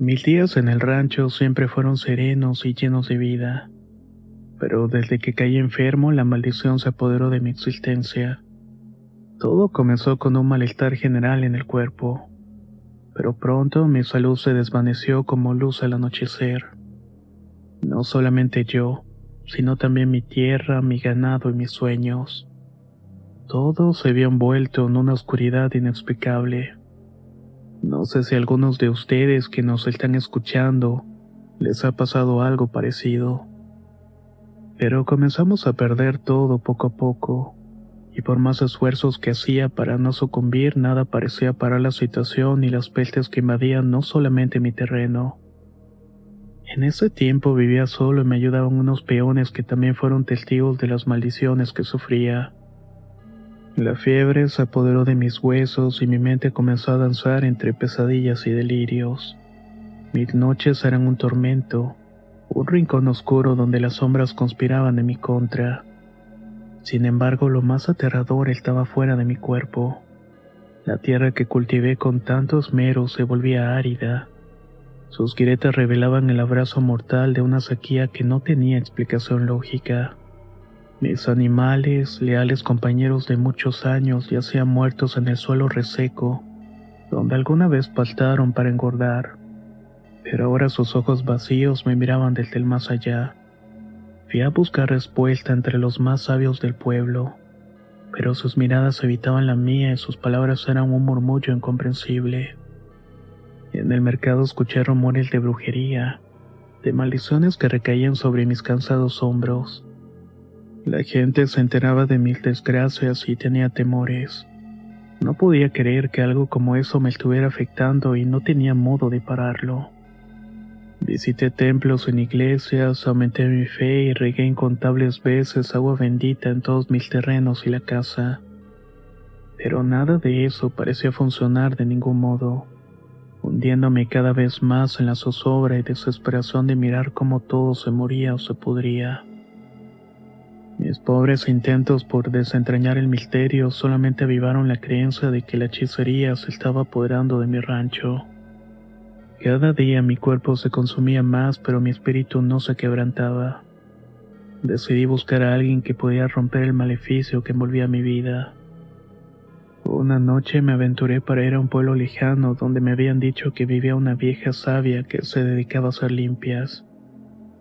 Mis días en el rancho siempre fueron serenos y llenos de vida, pero desde que caí enfermo la maldición se apoderó de mi existencia. Todo comenzó con un malestar general en el cuerpo, pero pronto mi salud se desvaneció como luz al anochecer. No solamente yo, sino también mi tierra, mi ganado y mis sueños. Todo se había envuelto en una oscuridad inexplicable. No sé si a algunos de ustedes que nos están escuchando les ha pasado algo parecido. Pero comenzamos a perder todo poco a poco, y por más esfuerzos que hacía para no sucumbir, nada parecía parar la situación y las pestes que invadían no solamente mi terreno. En ese tiempo vivía solo y me ayudaban unos peones que también fueron testigos de las maldiciones que sufría. La fiebre se apoderó de mis huesos y mi mente comenzó a danzar entre pesadillas y delirios. Mis noches eran un tormento, un rincón oscuro donde las sombras conspiraban en mi contra. Sin embargo, lo más aterrador estaba fuera de mi cuerpo. La tierra que cultivé con tanto esmero se volvía árida. Sus grietas revelaban el abrazo mortal de una sequía que no tenía explicación lógica. Mis animales, leales compañeros de muchos años, yacían muertos en el suelo reseco, donde alguna vez pastaron para engordar. Pero ahora sus ojos vacíos me miraban desde el más allá. Fui a buscar respuesta entre los más sabios del pueblo, pero sus miradas evitaban la mía y sus palabras eran un murmullo incomprensible. En el mercado escuché rumores de brujería, de maldiciones que recaían sobre mis cansados hombros. La gente se enteraba de mis desgracias y tenía temores. No podía creer que algo como eso me estuviera afectando y no tenía modo de pararlo. Visité templos en iglesias, aumenté mi fe y regué incontables veces agua bendita en todos mis terrenos y la casa. Pero nada de eso parecía funcionar de ningún modo, hundiéndome cada vez más en la zozobra y desesperación de mirar cómo todo se moría o se pudría. Mis pobres intentos por desentrañar el misterio solamente avivaron la creencia de que la hechicería se estaba apoderando de mi rancho. Cada día mi cuerpo se consumía más, pero mi espíritu no se quebrantaba. Decidí buscar a alguien que pudiera romper el maleficio que envolvía mi vida. Una noche me aventuré para ir a un pueblo lejano donde me habían dicho que vivía una vieja sabia que se dedicaba a hacer limpias.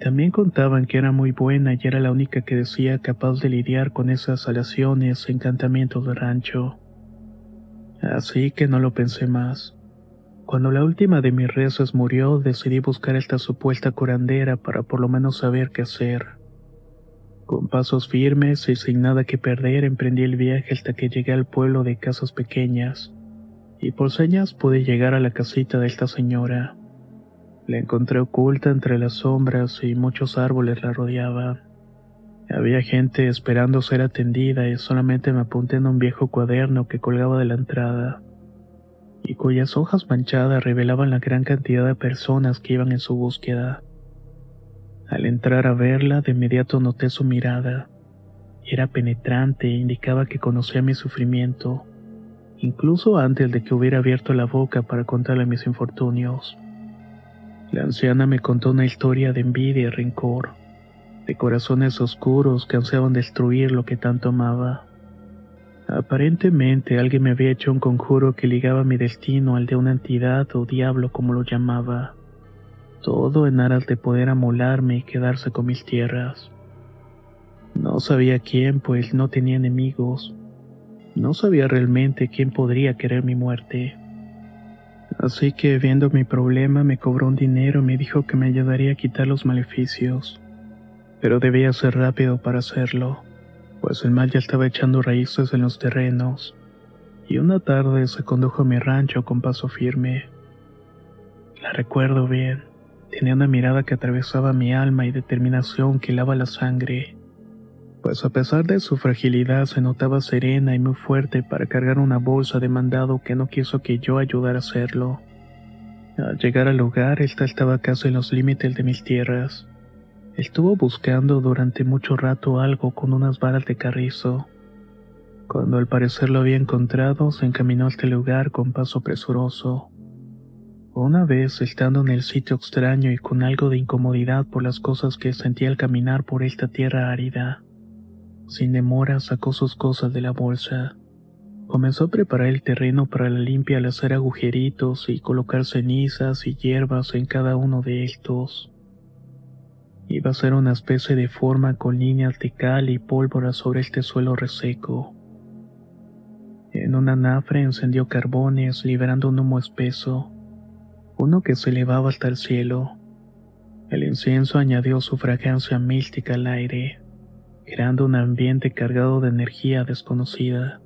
También contaban que era muy buena y era la única que decía capaz de lidiar con esas alaciones encantamientos de rancho. Así que no lo pensé más. Cuando la última de mis rezos murió, decidí buscar esta supuesta curandera para por lo menos saber qué hacer. Con pasos firmes y sin nada que perder, emprendí el viaje hasta que llegué al pueblo de casas pequeñas, y por señas pude llegar a la casita de esta señora. La encontré oculta entre las sombras y muchos árboles la rodeaban. Había gente esperando ser atendida y solamente me apunté en un viejo cuaderno que colgaba de la entrada y cuyas hojas manchadas revelaban la gran cantidad de personas que iban en su búsqueda. Al entrar a verla, de inmediato noté su mirada. Era penetrante e indicaba que conocía mi sufrimiento, incluso antes de que hubiera abierto la boca para contarle mis infortunios. La anciana me contó una historia de envidia y rencor, de corazones oscuros que ansiaban destruir lo que tanto amaba. Aparentemente alguien me había hecho un conjuro que ligaba mi destino al de una entidad o diablo como lo llamaba. Todo en aras de poder amolarme y quedarse con mis tierras. No sabía quién, pues no tenía enemigos. No sabía realmente quién podría querer mi muerte. Así que viendo mi problema me cobró un dinero y me dijo que me ayudaría a quitar los maleficios. Pero debía ser rápido para hacerlo, pues el mal ya estaba echando raíces en los terrenos. Y una tarde se condujo a mi rancho con paso firme. La recuerdo bien. Tenía una mirada que atravesaba mi alma y determinación que lava la sangre. Pues a pesar de su fragilidad se notaba serena y muy fuerte para cargar una bolsa de mandado que no quiso que yo ayudara a hacerlo. Al llegar al lugar, ésta estaba casi en los límites de mis tierras. Estuvo buscando durante mucho rato algo con unas varas de carrizo. Cuando al parecer lo había encontrado, se encaminó a este lugar con paso presuroso. Una vez, estando en el sitio extraño y con algo de incomodidad por las cosas que sentía al caminar por esta tierra árida, sin demora sacó sus cosas de la bolsa. Comenzó a preparar el terreno para la limpia al hacer agujeritos y colocar cenizas y hierbas en cada uno de estos. Iba a ser una especie de forma con líneas de cal y pólvora sobre este suelo reseco. En una anafre encendió carbones liberando un humo espeso uno que se elevaba hasta el cielo. El incienso añadió su fragancia mística al aire, creando un ambiente cargado de energía desconocida.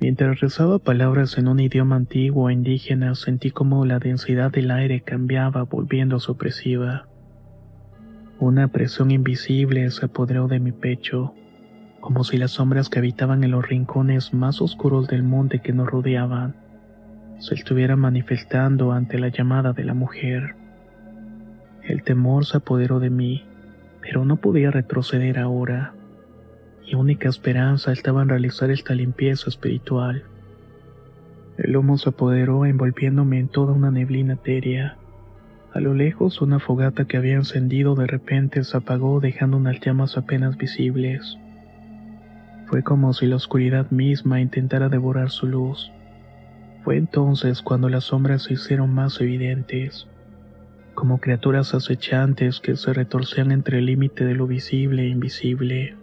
Mientras rezaba palabras en un idioma antiguo e indígena, sentí como la densidad del aire cambiaba volviéndose opresiva. Una presión invisible se apoderó de mi pecho, como si las sombras que habitaban en los rincones más oscuros del monte que nos rodeaban se estuviera manifestando ante la llamada de la mujer. El temor se apoderó de mí, pero no podía retroceder ahora. Mi única esperanza estaba en realizar esta limpieza espiritual. El humo se apoderó envolviéndome en toda una neblina etérea. A lo lejos una fogata que había encendido de repente se apagó dejando unas llamas apenas visibles. Fue como si la oscuridad misma intentara devorar su luz. Fue entonces cuando las sombras se hicieron más evidentes, como criaturas acechantes que se retorcían entre el límite de lo visible e invisible.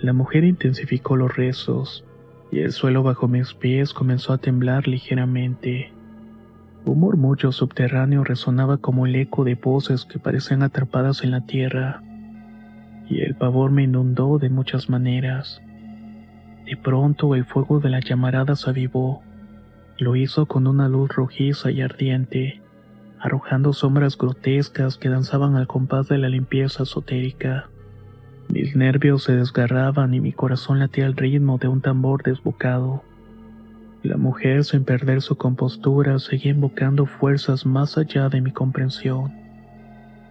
La mujer intensificó los rezos, y el suelo bajo mis pies comenzó a temblar ligeramente. Un murmullo subterráneo resonaba como el eco de voces que parecían atrapadas en la tierra, y el pavor me inundó de muchas maneras. De pronto el fuego de la llamarada se avivó, lo hizo con una luz rojiza y ardiente, arrojando sombras grotescas que danzaban al compás de la limpieza esotérica. Mis nervios se desgarraban y mi corazón latía al ritmo de un tambor desbocado. La mujer, sin perder su compostura, seguía invocando fuerzas más allá de mi comprensión.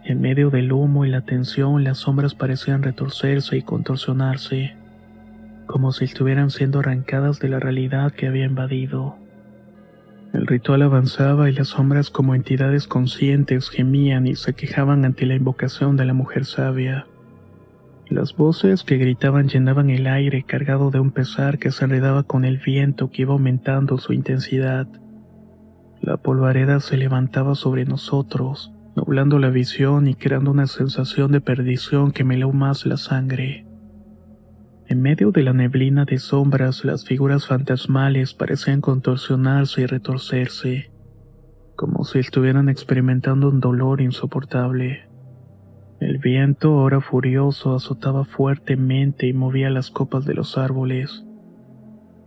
En medio del humo y la tensión, las sombras parecían retorcerse y contorsionarse, como si estuvieran siendo arrancadas de la realidad que había invadido. El ritual avanzaba y las sombras como entidades conscientes gemían y se quejaban ante la invocación de la mujer sabia. Las voces que gritaban llenaban el aire cargado de un pesar que se enredaba con el viento que iba aumentando su intensidad. La polvareda se levantaba sobre nosotros, nublando la visión y creando una sensación de perdición que me más la sangre. En medio de la neblina de sombras, las figuras fantasmales parecían contorsionarse y retorcerse, como si estuvieran experimentando un dolor insoportable. El viento, ahora furioso, azotaba fuertemente y movía las copas de los árboles,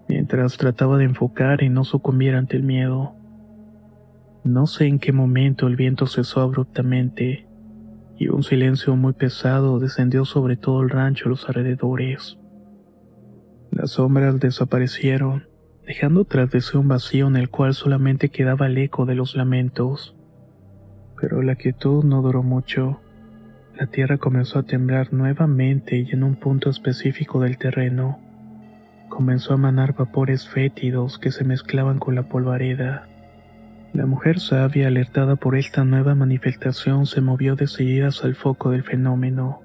mientras trataba de enfocar y no sucumbir ante el miedo. No sé en qué momento el viento cesó abruptamente, y un silencio muy pesado descendió sobre todo el rancho a los alrededores. Las sombras desaparecieron, dejando tras de sí un vacío en el cual solamente quedaba el eco de los lamentos. Pero la quietud no duró mucho. La tierra comenzó a temblar nuevamente y en un punto específico del terreno comenzó a manar vapores fétidos que se mezclaban con la polvareda. La mujer sabia, alertada por esta nueva manifestación, se movió decididas al foco del fenómeno.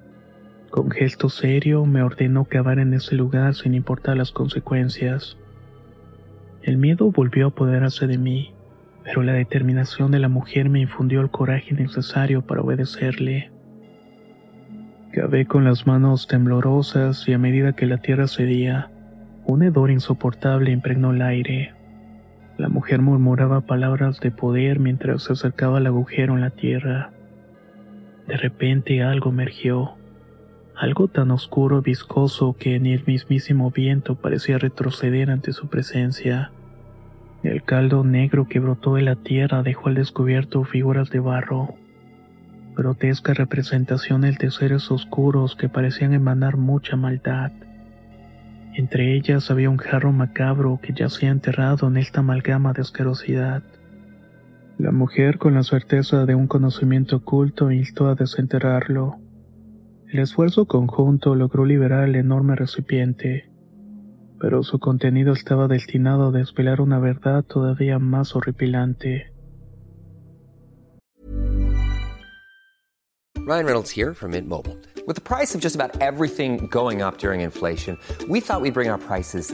Con gesto serio me ordenó cavar en ese lugar sin importar las consecuencias. El miedo volvió a apoderarse de mí, pero la determinación de la mujer me infundió el coraje necesario para obedecerle. Cavé con las manos temblorosas y a medida que la tierra cedía, un hedor insoportable impregnó el aire. La mujer murmuraba palabras de poder mientras se acercaba al agujero en la tierra. De repente algo emergió, algo tan oscuro y viscoso que ni el mismísimo viento parecía retroceder ante su presencia. El caldo negro que brotó de la tierra dejó al descubierto figuras de barro, grotescas representaciones de seres oscuros que parecían emanar mucha maldad. Entre ellas había un jarro macabro que yacía enterrado en esta amalgama de asquerosidad. La mujer, con la certeza de un conocimiento oculto, instó a desenterrarlo. El esfuerzo conjunto logró liberar el enorme recipiente, pero su contenido estaba destinado a desvelar una verdad todavía más horripilante. Ryan Reynolds here from Mint Mobile. With the price of just about everything going up during inflation, we thought we'd bring our prices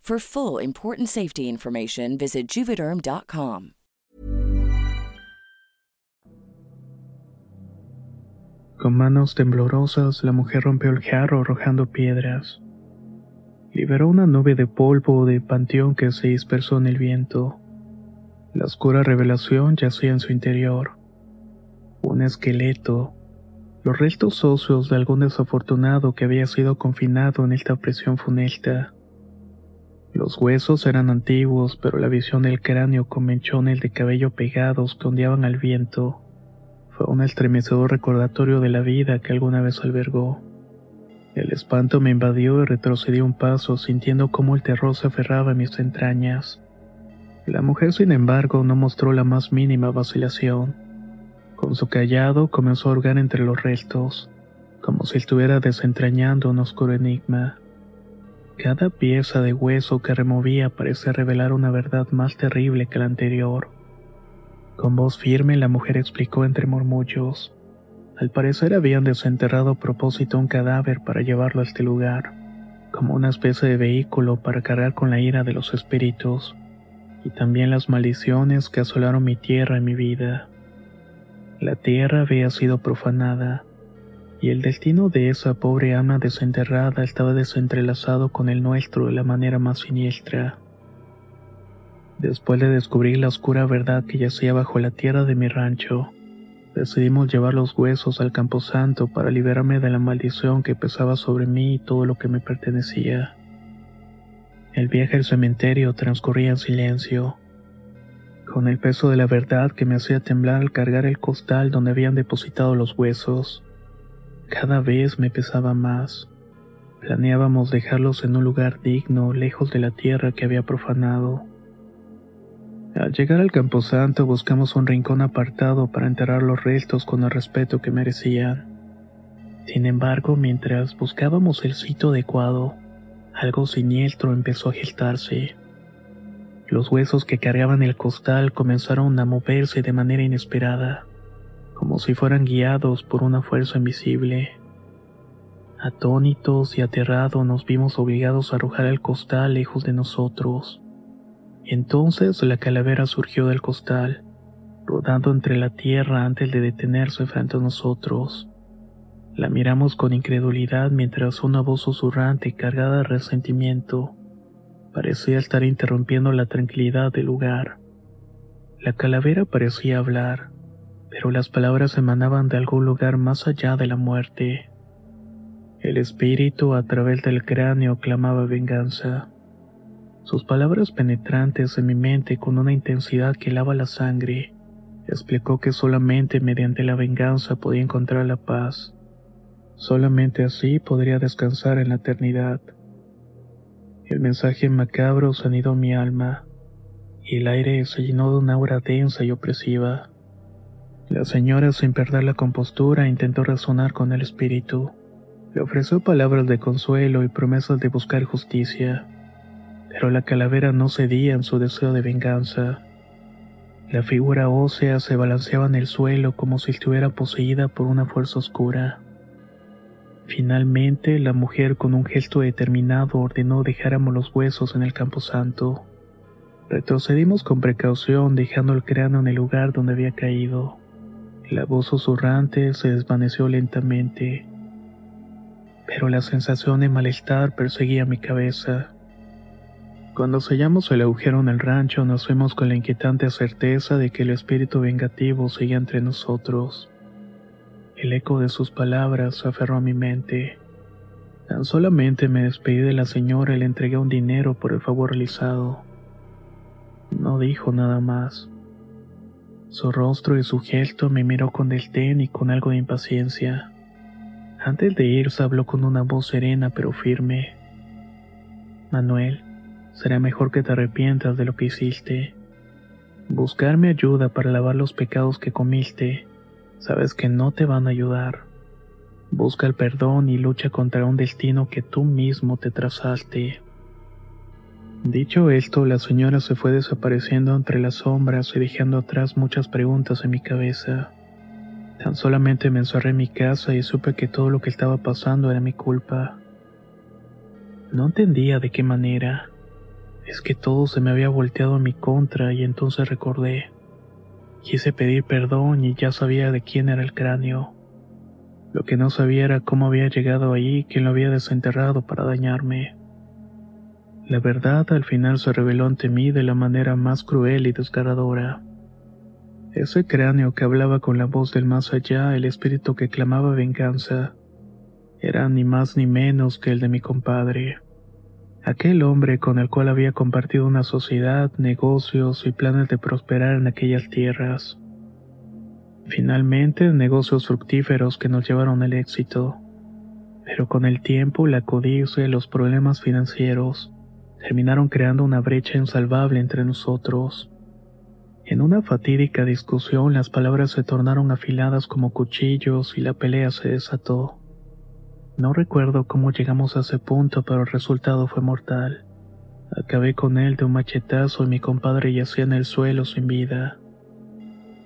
For full important safety information, visit juvederm.com. Con manos temblorosas, la mujer rompió el jarro arrojando piedras. Liberó una nube de polvo de panteón que se dispersó en el viento. La oscura revelación yacía en su interior. Un esqueleto, los restos óseos de algún desafortunado que había sido confinado en esta prisión funesta. Los huesos eran antiguos, pero la visión del cráneo con mechones de cabello pegados que ondeaban al viento fue un estremecedor recordatorio de la vida que alguna vez albergó. El espanto me invadió y retrocedí un paso sintiendo cómo el terror se aferraba a mis entrañas. La mujer, sin embargo, no mostró la más mínima vacilación. Con su callado comenzó a hurgar entre los restos, como si estuviera desentrañando un oscuro enigma. Cada pieza de hueso que removía parecía revelar una verdad más terrible que la anterior. Con voz firme la mujer explicó entre murmullos. Al parecer habían desenterrado a propósito un cadáver para llevarlo a este lugar, como una especie de vehículo para cargar con la ira de los espíritus, y también las maldiciones que asolaron mi tierra y mi vida. La tierra había sido profanada, y el destino de esa pobre alma desenterrada estaba desentrelazado con el nuestro de la manera más siniestra. Después de descubrir la oscura verdad que yacía bajo la tierra de mi rancho, decidimos llevar los huesos al camposanto para liberarme de la maldición que pesaba sobre mí y todo lo que me pertenecía. El viaje al cementerio transcurría en silencio, con el peso de la verdad que me hacía temblar al cargar el costal donde habían depositado los huesos. Cada vez me pesaba más. Planeábamos dejarlos en un lugar digno, lejos de la tierra que había profanado. Al llegar al camposanto buscamos un rincón apartado para enterrar los restos con el respeto que merecían. Sin embargo, mientras buscábamos el sitio adecuado, algo siniestro empezó a gestarse. Los huesos que cargaban el costal comenzaron a moverse de manera inesperada, como si fueran guiados por una fuerza invisible. Atónitos y aterrados nos vimos obligados a arrojar el costal lejos de nosotros. Entonces la calavera surgió del costal, rodando entre la tierra antes de detenerse frente a nosotros. La miramos con incredulidad mientras una voz susurrante cargada de resentimiento parecía estar interrumpiendo la tranquilidad del lugar. La calavera parecía hablar, pero las palabras emanaban de algún lugar más allá de la muerte. El espíritu a través del cráneo clamaba venganza. Sus palabras penetrantes en mi mente con una intensidad que lava la sangre, explicó que solamente mediante la venganza podía encontrar la paz. Solamente así podría descansar en la eternidad. El mensaje macabro sanidó mi alma, y el aire se llenó de una aura densa y opresiva. La señora, sin perder la compostura, intentó razonar con el espíritu. Le ofreció palabras de consuelo y promesas de buscar justicia, pero la calavera no cedía en su deseo de venganza. La figura ósea se balanceaba en el suelo como si estuviera poseída por una fuerza oscura. Finalmente, la mujer con un gesto determinado ordenó dejáramos los huesos en el camposanto. Retrocedimos con precaución dejando el cráneo en el lugar donde había caído. La voz susurrante se desvaneció lentamente, pero la sensación de malestar perseguía mi cabeza. Cuando sellamos el agujero en el rancho nos fuimos con la inquietante certeza de que el espíritu vengativo seguía entre nosotros. El eco de sus palabras se aferró a mi mente. Tan solamente me despedí de la señora y le entregué un dinero por el favor realizado. No dijo nada más. Su rostro y su gesto me miró con desdén y con algo de impaciencia. Antes de irse habló con una voz serena pero firme. Manuel, será mejor que te arrepientas de lo que hiciste. Buscarme ayuda para lavar los pecados que comiste sabes que no te van a ayudar. Busca el perdón y lucha contra un destino que tú mismo te trazaste. Dicho esto, la señora se fue desapareciendo entre las sombras y dejando atrás muchas preguntas en mi cabeza. Tan solamente me encerré en mi casa y supe que todo lo que estaba pasando era mi culpa. No entendía de qué manera. Es que todo se me había volteado en mi contra y entonces recordé. Quise pedir perdón y ya sabía de quién era el cráneo. Lo que no sabía era cómo había llegado ahí, quién lo había desenterrado para dañarme. La verdad al final se reveló ante mí de la manera más cruel y desgarradora. Ese cráneo que hablaba con la voz del más allá, el espíritu que clamaba venganza, era ni más ni menos que el de mi compadre. Aquel hombre con el cual había compartido una sociedad, negocios y planes de prosperar en aquellas tierras. Finalmente, negocios fructíferos que nos llevaron al éxito. Pero con el tiempo, la codicia y los problemas financieros terminaron creando una brecha insalvable entre nosotros. En una fatídica discusión las palabras se tornaron afiladas como cuchillos y la pelea se desató. No recuerdo cómo llegamos a ese punto, pero el resultado fue mortal. Acabé con él de un machetazo y mi compadre yacía en el suelo sin vida.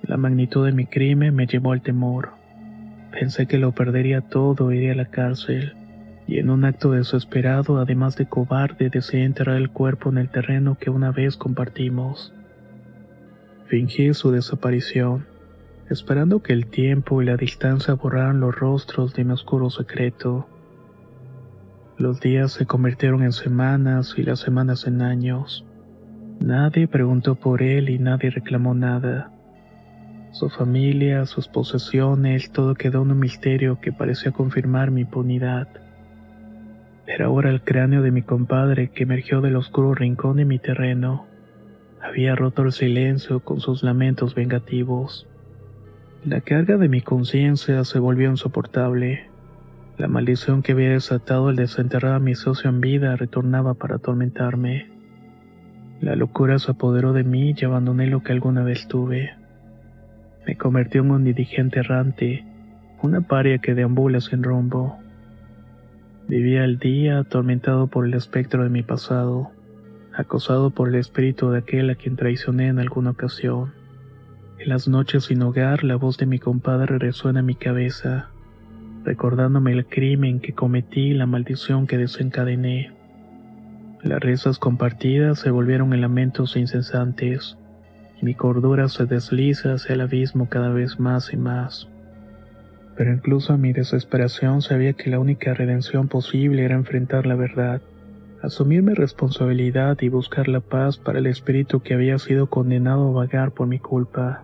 La magnitud de mi crimen me llevó al temor. Pensé que lo perdería todo e iría a la cárcel, y en un acto desesperado, además de cobarde, deseé enterrar el cuerpo en el terreno que una vez compartimos. Fingí su desaparición esperando que el tiempo y la distancia borraran los rostros de mi oscuro secreto. Los días se convirtieron en semanas y las semanas en años. Nadie preguntó por él y nadie reclamó nada. Su familia, sus posesiones, todo quedó en un misterio que parecía confirmar mi impunidad. Pero ahora el cráneo de mi compadre que emergió del oscuro rincón de mi terreno había roto el silencio con sus lamentos vengativos. La carga de mi conciencia se volvió insoportable. La maldición que había desatado el desenterrar a mi socio en vida retornaba para atormentarme. La locura se apoderó de mí y abandoné lo que alguna vez tuve. Me convirtió en un indigente errante, una paria que deambula sin rumbo. Vivía el día atormentado por el espectro de mi pasado, acosado por el espíritu de aquel a quien traicioné en alguna ocasión. En las noches sin hogar, la voz de mi compadre resuena en mi cabeza, recordándome el crimen que cometí y la maldición que desencadené. Las risas compartidas se volvieron en lamentos incesantes, y mi cordura se desliza hacia el abismo cada vez más y más. Pero incluso a mi desesperación sabía que la única redención posible era enfrentar la verdad, asumir mi responsabilidad y buscar la paz para el espíritu que había sido condenado a vagar por mi culpa.